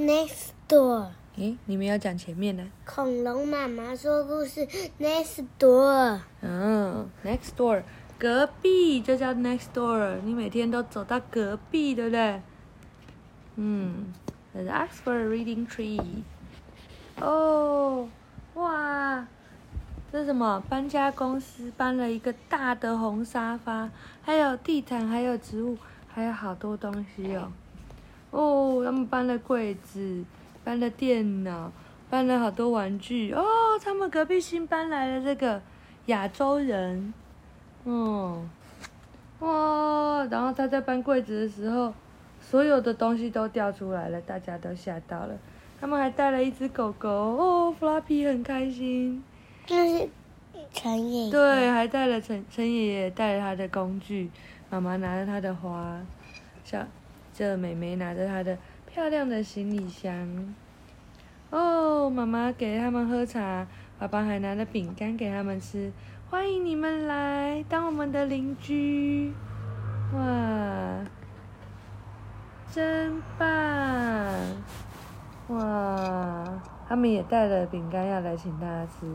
Next door，诶，你们要讲前面呢。恐龙妈妈说故事。Next door，嗯，next door，隔壁就叫 next door。你每天都走到隔壁，对不对？嗯，The Oxford Reading Tree。哦，哇，这是什么？搬家公司搬了一个大的红沙发，还有地毯，还有植物，还有好多东西哦。哦，他们搬了柜子，搬了电脑，搬了好多玩具。哦，他们隔壁新搬来了这个亚洲人。嗯，哇！然后他在搬柜子的时候，所有的东西都掉出来了，大家都吓到了。他们还带了一只狗狗。哦，Floppy 很开心。那是陈爷爷。对，还带了陈陈爷爷带了他的工具，妈妈拿着他的花，小。这美妹拿着她的漂亮的行李箱，哦，妈妈给他们喝茶，爸爸还拿了饼干给他们吃，欢迎你们来当我们的邻居，哇，真棒，哇，他们也带了饼干要来请大家吃，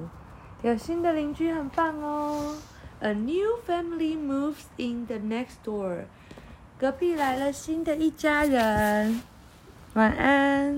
有新的邻居很棒哦，A new family moves in the next door。隔壁来了新的一家人，晚安。